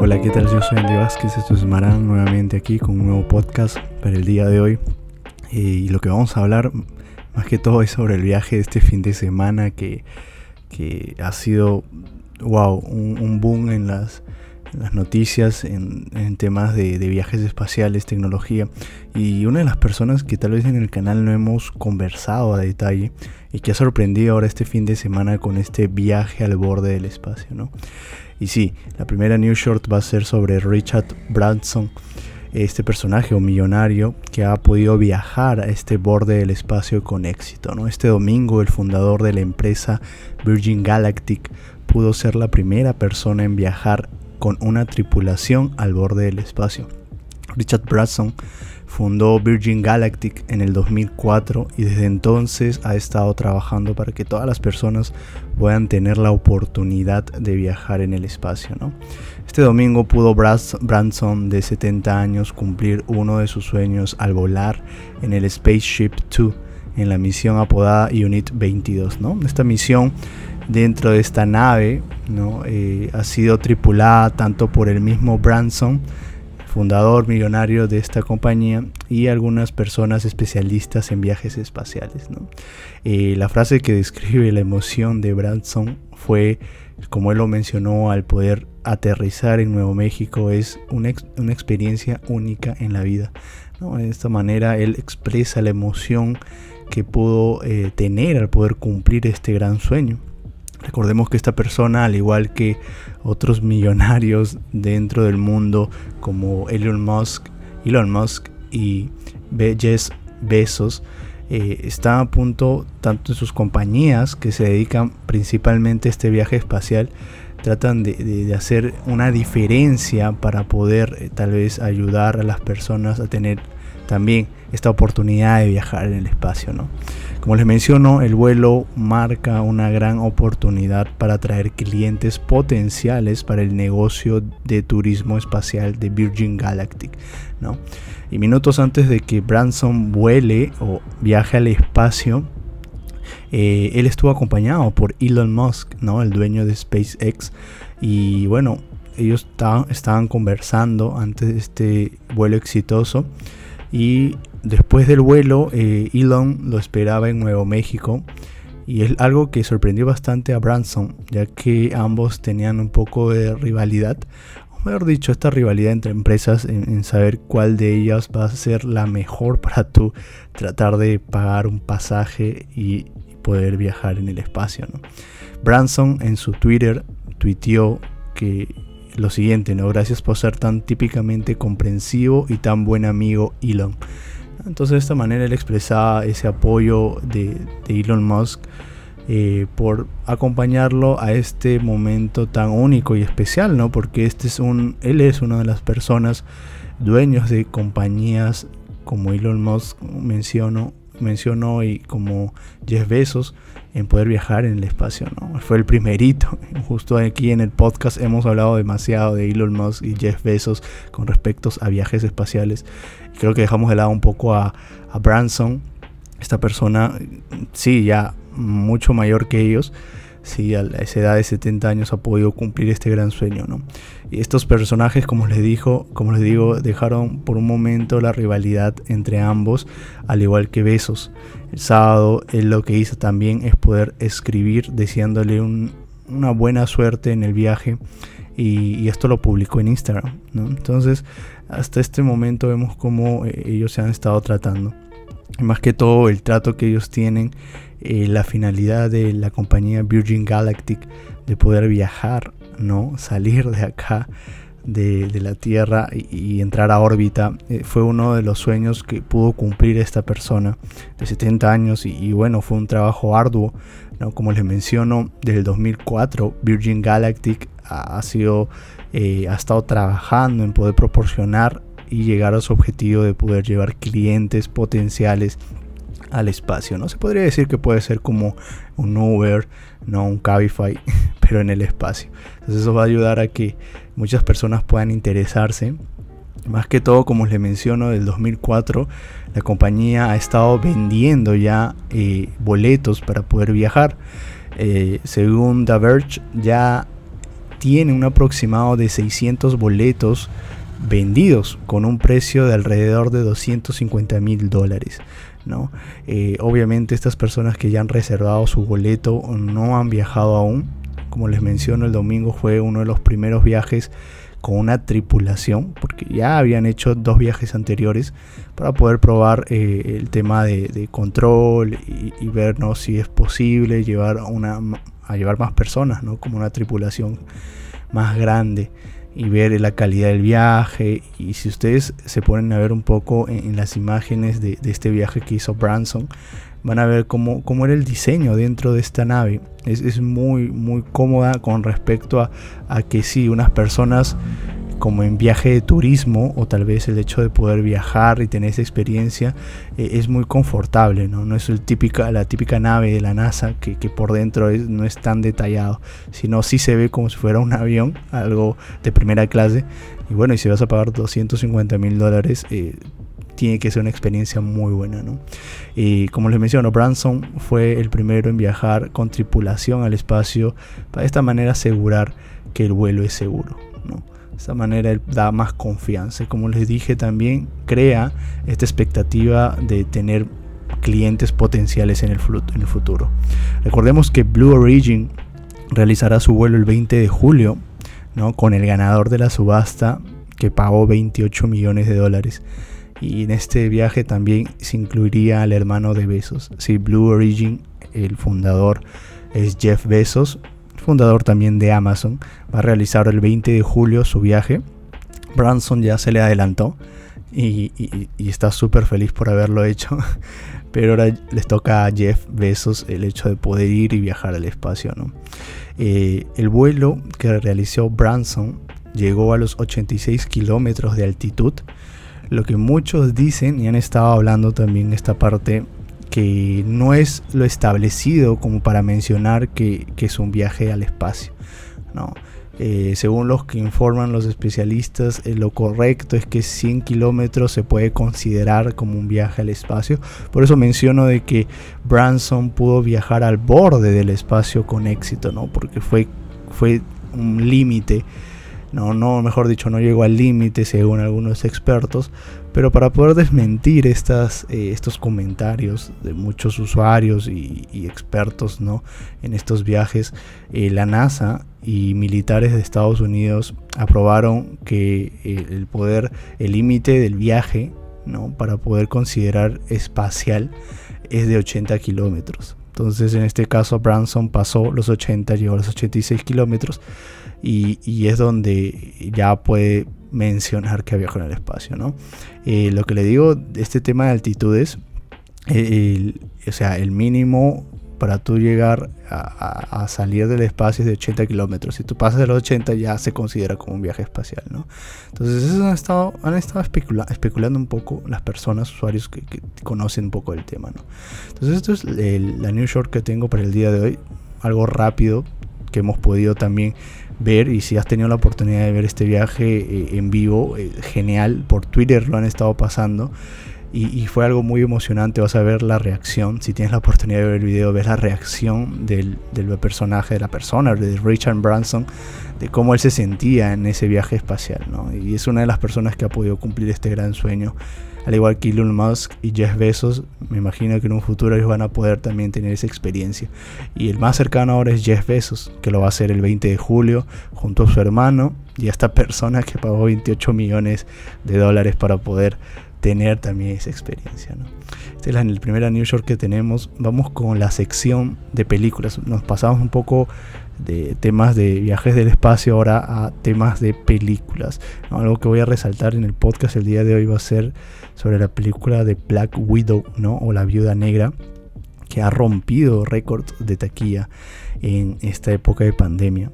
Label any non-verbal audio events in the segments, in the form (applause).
Hola, ¿qué tal? Yo soy Andy Vázquez, esto es Marán nuevamente aquí con un nuevo podcast para el día de hoy. Eh, y lo que vamos a hablar más que todo es sobre el viaje de este fin de semana que, ha sido, wow, un, boom en las, noticias, en, temas de, viajes espaciales, tecnología. Y una de las personas que tal vez en el canal no hemos conversado a detalle y que ha sorprendido ahora este fin de semana con este viaje al borde del espacio, ¿no? Y sí, la primera news short va a ser sobre Richard Branson, este personaje o millonario que ha podido viajar a este borde del espacio con éxito. ¿no? Este domingo el fundador de la empresa Virgin Galactic pudo ser la primera persona en viajar con una tripulación al borde del espacio. Richard Branson Fundó Virgin Galactic en el 2004 y desde entonces ha estado trabajando para que todas las personas puedan tener la oportunidad de viajar en el espacio. ¿no? Este domingo pudo Branson de 70 años cumplir uno de sus sueños al volar en el Spaceship 2 en la misión apodada Unit 22. ¿no? Esta misión dentro de esta nave ¿no? Eh, ha sido tripulada tanto por el mismo Branson fundador millonario de esta compañía y algunas personas especialistas en viajes espaciales. Eh, la frase que describe la emoción de Branson fue, como él lo mencionó, al poder aterrizar en Nuevo México es una, experiencia única en la vida. De esta manera él expresa la emoción que pudo eh, tener al poder cumplir este gran sueño. Recordemos que esta persona, al igual que otros millonarios dentro del mundo como Elon Musk, Elon Musk y Jeff Bezos, eh, están a punto, tanto en sus compañías que se dedican principalmente a este viaje espacial, tratan de, hacer una diferencia para poder eh, tal vez ayudar a las personas a tener también esta oportunidad de viajar en el espacio. ¿no? Como les menciono, el vuelo marca una gran oportunidad para atraer clientes potenciales para el negocio de turismo espacial de Virgin Galactic. ¿no? Y minutos antes de que Branson vuele o viaje al espacio, eh, él estuvo acompañado por Elon Musk, ¿no? el dueño de SpaceX. Y bueno, ellos estaban conversando antes de este vuelo exitoso. Y después del vuelo, eh, Elon lo esperaba en Nuevo México. Y es algo que sorprendió bastante a Branson, ya que ambos tenían un poco de rivalidad. O mejor dicho, esta rivalidad entre empresas en, saber cuál de ellas va a ser la mejor (laughs) para tú tratar de pagar un pasaje y, poder viajar en el espacio. Branson en su Twitter tuiteó que lo siguiente, ¿no? Gracias por ser tan típicamente comprensivo y tan buen amigo Elon. Entonces de esta manera él expresaba ese apoyo de, Elon Musk eh, por acompañarlo a este momento tan único y especial, ¿no? Porque este es un, él es una de las personas dueños de compañías como Elon Musk mencionó, mencionó y como Jeff Bezos en poder viajar en el espacio, ¿no? Fue el primerito. (laughs) Justo aquí en el podcast hemos hablado demasiado de Elon Musk y Jeff Bezos con respecto a viajes espaciales. Creo que dejamos de lado un poco a, a Branson, esta persona, sí, ya mucho mayor que ellos, sí, a esa edad de 70 años ha podido cumplir este gran sueño, ¿no? Y estos personajes, como les dijo, como les digo, dejaron por un momento la rivalidad entre ambos, al igual que Besos. El sábado él lo que hizo también es poder escribir deseándole una buena suerte en el viaje y, esto lo publicó en Instagram, ¿no? Entonces, hasta este momento vemos cómo eh, ellos se han estado tratando. más que todo el trato que ellos tienen eh, la finalidad de la compañía Virgin Galactic de poder viajar, ¿no? Salir de acá, de, la Tierra y, entrar a órbita, eh, fue uno de los sueños que pudo cumplir esta persona de 70 años y, bueno, fue un trabajo arduo, ¿no? Como les menciono, desde el 2004 Virgin Galactic ha, sido, eh, ha estado trabajando en poder proporcionar y llegar a su objetivo de poder llevar clientes potenciales al espacio. No se podría decir que puede ser como un Uber, no un Cabify, (laughs) pero en el espacio. Entonces eso va a ayudar a que muchas personas puedan interesarse Más que todo, como les menciono, del 2004, la compañía ha estado vendiendo ya eh, boletos para poder viajar. Eh, según The Verge, ya tiene un aproximado de 600 boletos vendidos con un precio de alrededor de 250 mil dólares. ¿no? Eh, obviamente estas personas que ya han reservado su boleto no han viajado aún. Como les menciono, el domingo fue uno de los primeros viajes con una tripulación, porque ya habían hecho dos viajes anteriores para poder probar eh, el tema de, control y, ver si es posible llevar una, a llevar más personas, ¿no? como una tripulación más grande y ver la calidad del viaje. Y si ustedes se ponen a ver un poco en, las imágenes de, este viaje que hizo Branson, van a ver cómo, cómo era el diseño dentro de esta nave. Es, muy, muy cómoda con respecto a, a que si unas personas como en viaje de turismo o tal vez el hecho de poder viajar y tener esa experiencia eh, es muy confortable, ¿no? No es el típica, la típica nave de la NASA que, por dentro no es tan detallado, sino sí se ve como si fuera un avión, algo de primera clase. Y bueno, y si vas a pagar 250 mil dólares, eh, tiene que ser una experiencia muy buena, ¿no? Y como les menciono, Branson fue el primero en viajar con tripulación al espacio para de esta manera asegurar que el vuelo es seguro. De esta manera da más confianza. Como les dije también, crea esta expectativa de tener clientes potenciales en el, en el futuro. Recordemos que Blue Origin realizará su vuelo el 20 de julio, ¿no? con el ganador de la subasta que pagó 28 millones de dólares. Y en este viaje también se incluiría al hermano de Besos. Si Blue Origin, el fundador, es Jeff Bezos, fundador también de Amazon, va a realizar el 20 de julio su viaje. Branson ya se le adelantó y, está súper feliz por haberlo hecho. (laughs) Pero ahora les toca a Jeff Bezos el hecho de poder ir y viajar al espacio. Eh, el vuelo que realizó Branson llegó a los 86 kilómetros de altitud. Lo que muchos dicen y han estado hablando también esta parte que no es lo establecido como para mencionar que, es un viaje al espacio. ¿no? Eh, según los que informan los especialistas, eh, lo correcto es que 100 kilómetros se puede considerar como un viaje al espacio. Por eso menciono de que Branson pudo viajar al borde del espacio con éxito, ¿no? porque fue, fue un límite no, no, mejor dicho, no llegó al límite según algunos expertos, pero para poder desmentir estas, eh, estos comentarios de muchos usuarios y, expertos ¿no? en estos viajes, eh, la NASA y militares de Estados Unidos aprobaron que eh, el poder, el límite del viaje ¿no? para poder considerar espacial es de 80 kilómetros. Entonces en este caso Branson pasó los 80, llegó a los 86 kilómetros y, es donde ya puede mencionar que viajado en el espacio. ¿no? Eh, lo que le digo, este tema de altitudes, o sea, el mínimo para tú llegar a, salir del espacio es de 80 kilómetros. Si tú pasas de los 80 ya se considera como un viaje espacial, ¿no? Entonces eso han estado, han estado especulando un poco las personas, usuarios que, conocen un poco el tema, ¿no? Entonces esto es la news short que tengo para el día de hoy. Algo rápido que hemos podido también ver y si has tenido la oportunidad de ver este viaje eh, en vivo, eh, genial, por Twitter lo han estado pasando y, fue algo muy emocionante, vas a ver la reacción, si tienes la oportunidad de ver el video, ves la reacción del, del personaje, de la persona, de Richard Branson, de cómo él se sentía en ese viaje espacial, ¿no? Y es una de las personas que ha podido cumplir este gran sueño al igual que Elon Musk y Jeff Bezos, me imagino que en un futuro ellos van a poder también tener esa experiencia. Y el más cercano ahora es Jeff Bezos, que lo va a hacer el 20 de julio junto a su hermano y a esta persona que pagó 28 millones de dólares para poder tener también esa experiencia. ¿no? Este es el primer New York que tenemos. Vamos con la sección de películas. Nos pasamos un poco de temas de viajes del espacio ahora a temas de películas. Algo que voy a resaltar en el podcast el día de hoy va a ser sobre la película de Black Widow, ¿no? O La Viuda Negra, que ha rompido récords de taquilla en esta época de pandemia.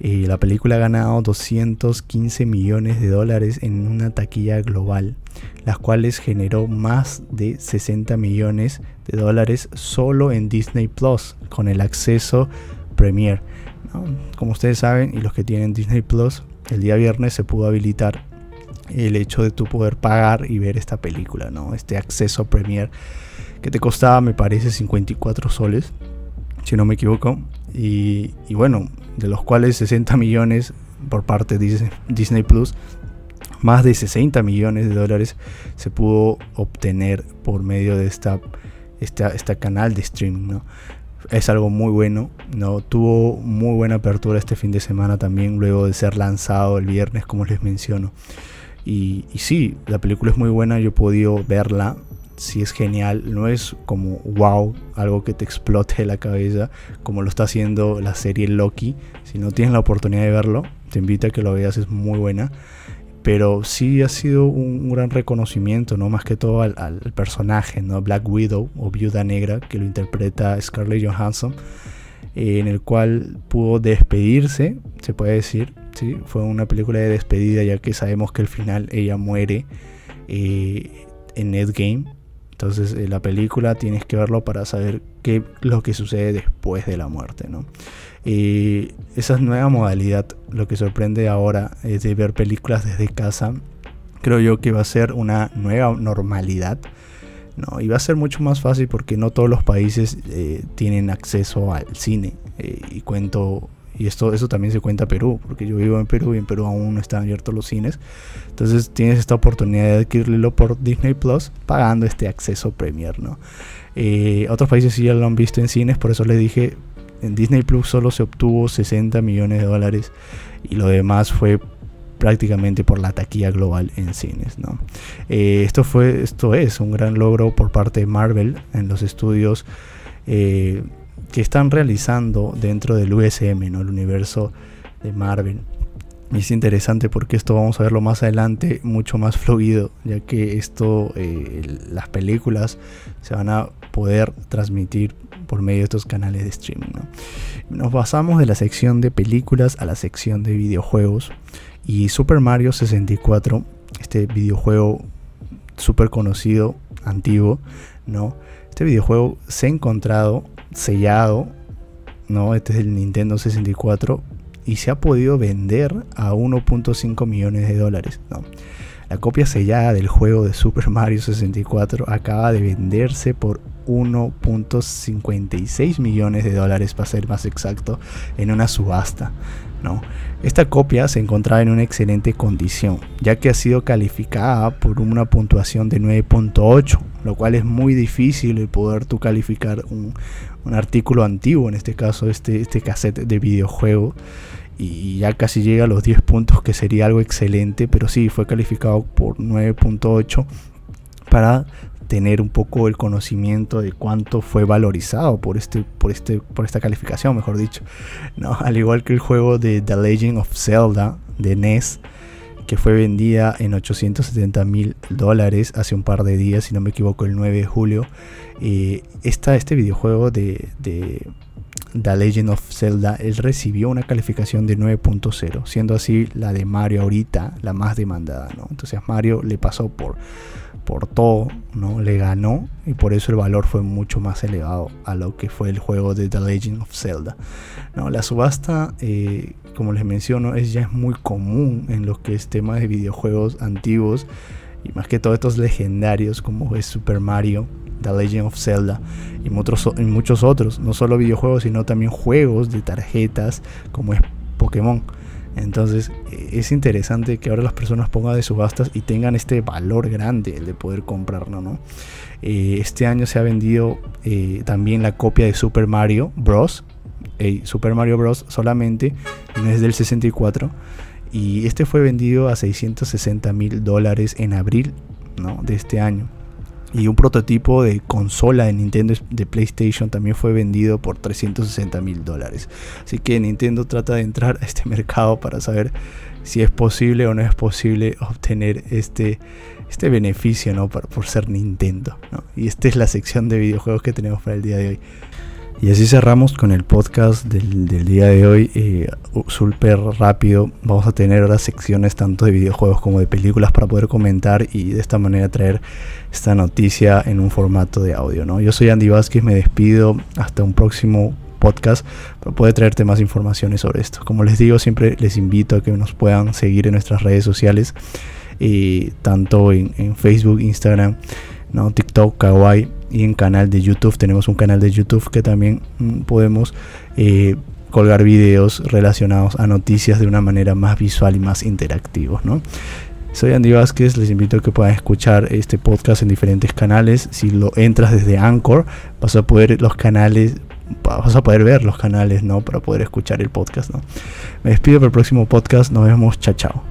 Eh, la película ha ganado 215 millones de dólares en una taquilla global, las cuales generó más de 60 millones de dólares solo en Disney Plus, con el acceso Premier. Como ustedes saben, y los que tienen Disney Plus, el día viernes se pudo habilitar el hecho de tu poder pagar y ver esta película, ¿no? Este acceso a Premiere que te costaba, me parece, 54 soles, si no me equivoco. Y, bueno, de los cuales 60 millones por parte de Disney, Plus, más de 60 millones de dólares se pudo obtener por medio de esta, esta, esta canal de streaming, ¿no? Es algo muy bueno. ¿no? Tuvo muy buena apertura este fin de semana también, luego de ser lanzado el viernes, como les menciono. Y, sí, la película es muy buena, yo he podido verla. Sí es genial, no es como wow, algo que te explote la cabeza, como lo está haciendo la serie Loki. Si no tienes la oportunidad de verlo, te invito a que lo veas, es muy buena pero sí ha sido un, gran reconocimiento, ¿no? Más que todo al, personaje, ¿no? Black Widow o Viuda Negra, que lo interpreta Scarlett Johansson, en el cual pudo despedirse, se puede decir, ¿sí? Fue una película de despedida, ya que sabemos que al final ella muere eh, en Endgame. Entonces, eh, la película tienes que verlo para saber qué lo que sucede después de la muerte, ¿no? Y esa nueva modalidad, lo que sorprende ahora es de ver películas desde casa. Creo yo que va a ser una nueva normalidad. ¿no? Y va a ser mucho más fácil porque no todos los países eh, tienen acceso al cine. Eh, y cuento, y esto, eso también se cuenta Perú, porque yo vivo en Perú y en Perú aún no están abiertos los cines. Entonces tienes esta oportunidad de adquirirlo por Disney Plus pagando este acceso Premier. ¿no? Eh, otros países sí ya lo han visto en cines, por eso les dije, en Disney Plus solo se obtuvo 60 millones de dólares y lo demás fue prácticamente por la taquilla global en cines. Eh, esto, fue, esto es un gran logro por parte de Marvel en los estudios eh, que están realizando dentro del USM, ¿no? el universo de Marvel. Y es interesante porque esto vamos a verlo más adelante mucho más fluido, ya que esto, eh, las películas se van a poder transmitir por medio de estos canales de streaming. Nos pasamos de la sección de películas a la sección de videojuegos. Y Super Mario 64, este videojuego súper conocido, antiguo, ¿no? Este videojuego se ha encontrado sellado, ¿no? Este es el Nintendo 64 y se ha podido vender a 1.5 millones de dólares, ¿no? La copia sellada del juego de Super Mario 64 acaba de venderse por 1.56 millones de dólares, para ser más exacto, en una subasta. ¿no? Esta copia se encontraba en una excelente condición, ya que ha sido calificada por una puntuación de 9.8, lo cual es muy difícil poder tú calificar un, artículo antiguo, en este caso este, este cassette de videojuego, y ya casi llega a los 10 puntos, que sería algo excelente, pero sí, fue calificado por 9.8 para tener un poco el conocimiento de cuánto fue valorizado por este por este por esta calificación mejor dicho no al igual que el juego de The Legend of Zelda de NES que fue vendida en 870 mil dólares hace un par de días si no me equivoco el 9 de julio eh, este videojuego de, de The Legend of Zelda, él recibió una calificación de 9.0, siendo así la de Mario ahorita la más demandada, ¿no? Entonces Mario le pasó por, ¿no? Le ganó y por eso el valor fue mucho más elevado a lo que fue el juego de The Legend of Zelda. ¿no? La subasta, eh, como les menciono, es ya es muy común en lo que es temas de videojuegos antiguos y más que todo estos legendarios como es Super Mario The Legend of Zelda y muchos otros, no solo videojuegos, sino también juegos de tarjetas como es Pokémon. Entonces eh, es interesante que ahora las personas pongan de subastas y tengan este valor grande el de poder comprarlo. ¿no? Eh, este año se ha vendido eh, también la copia de Super Mario Bros. Super Mario Bros. solamente no es del 64 y este fue vendido a 660 mil dólares en abril ¿no? de este año. Y un prototipo de consola de Nintendo de PlayStation también fue vendido por 360 mil dólares. Así que Nintendo trata de entrar a este (laughs) mercado para saber si es posible o no es posible obtener este, este beneficio ¿no? por, por ser Nintendo. Y esta es la sección de videojuegos que tenemos para el día de hoy. Y así cerramos con el podcast del, día de hoy. Eh, Súper rápido. Vamos a tener ahora secciones tanto de videojuegos como de películas para poder comentar y de esta manera traer esta noticia en un formato de audio. ¿no? Yo soy Andy Vázquez, me despido. Hasta un próximo podcast para poder traerte más informaciones sobre esto. Como les digo, siempre les invito a que nos puedan seguir en nuestras redes sociales eh, tanto en, Facebook, Instagram, ¿no? TikTok, Kawaii y en canal de YouTube. Tenemos un canal de YouTube que también mm, podemos eh, colgar videos relacionados a noticias de una manera más visual y más interactivos, ¿no? Soy Andy Vázquez, les invito a que puedan escuchar este podcast en diferentes canales. Si lo entras desde Anchor, vas a poder los canales, vas a poder ver los canales, ¿no? Para poder escuchar el podcast, ¿no? Me despido para el próximo podcast, nos vemos, chao chao.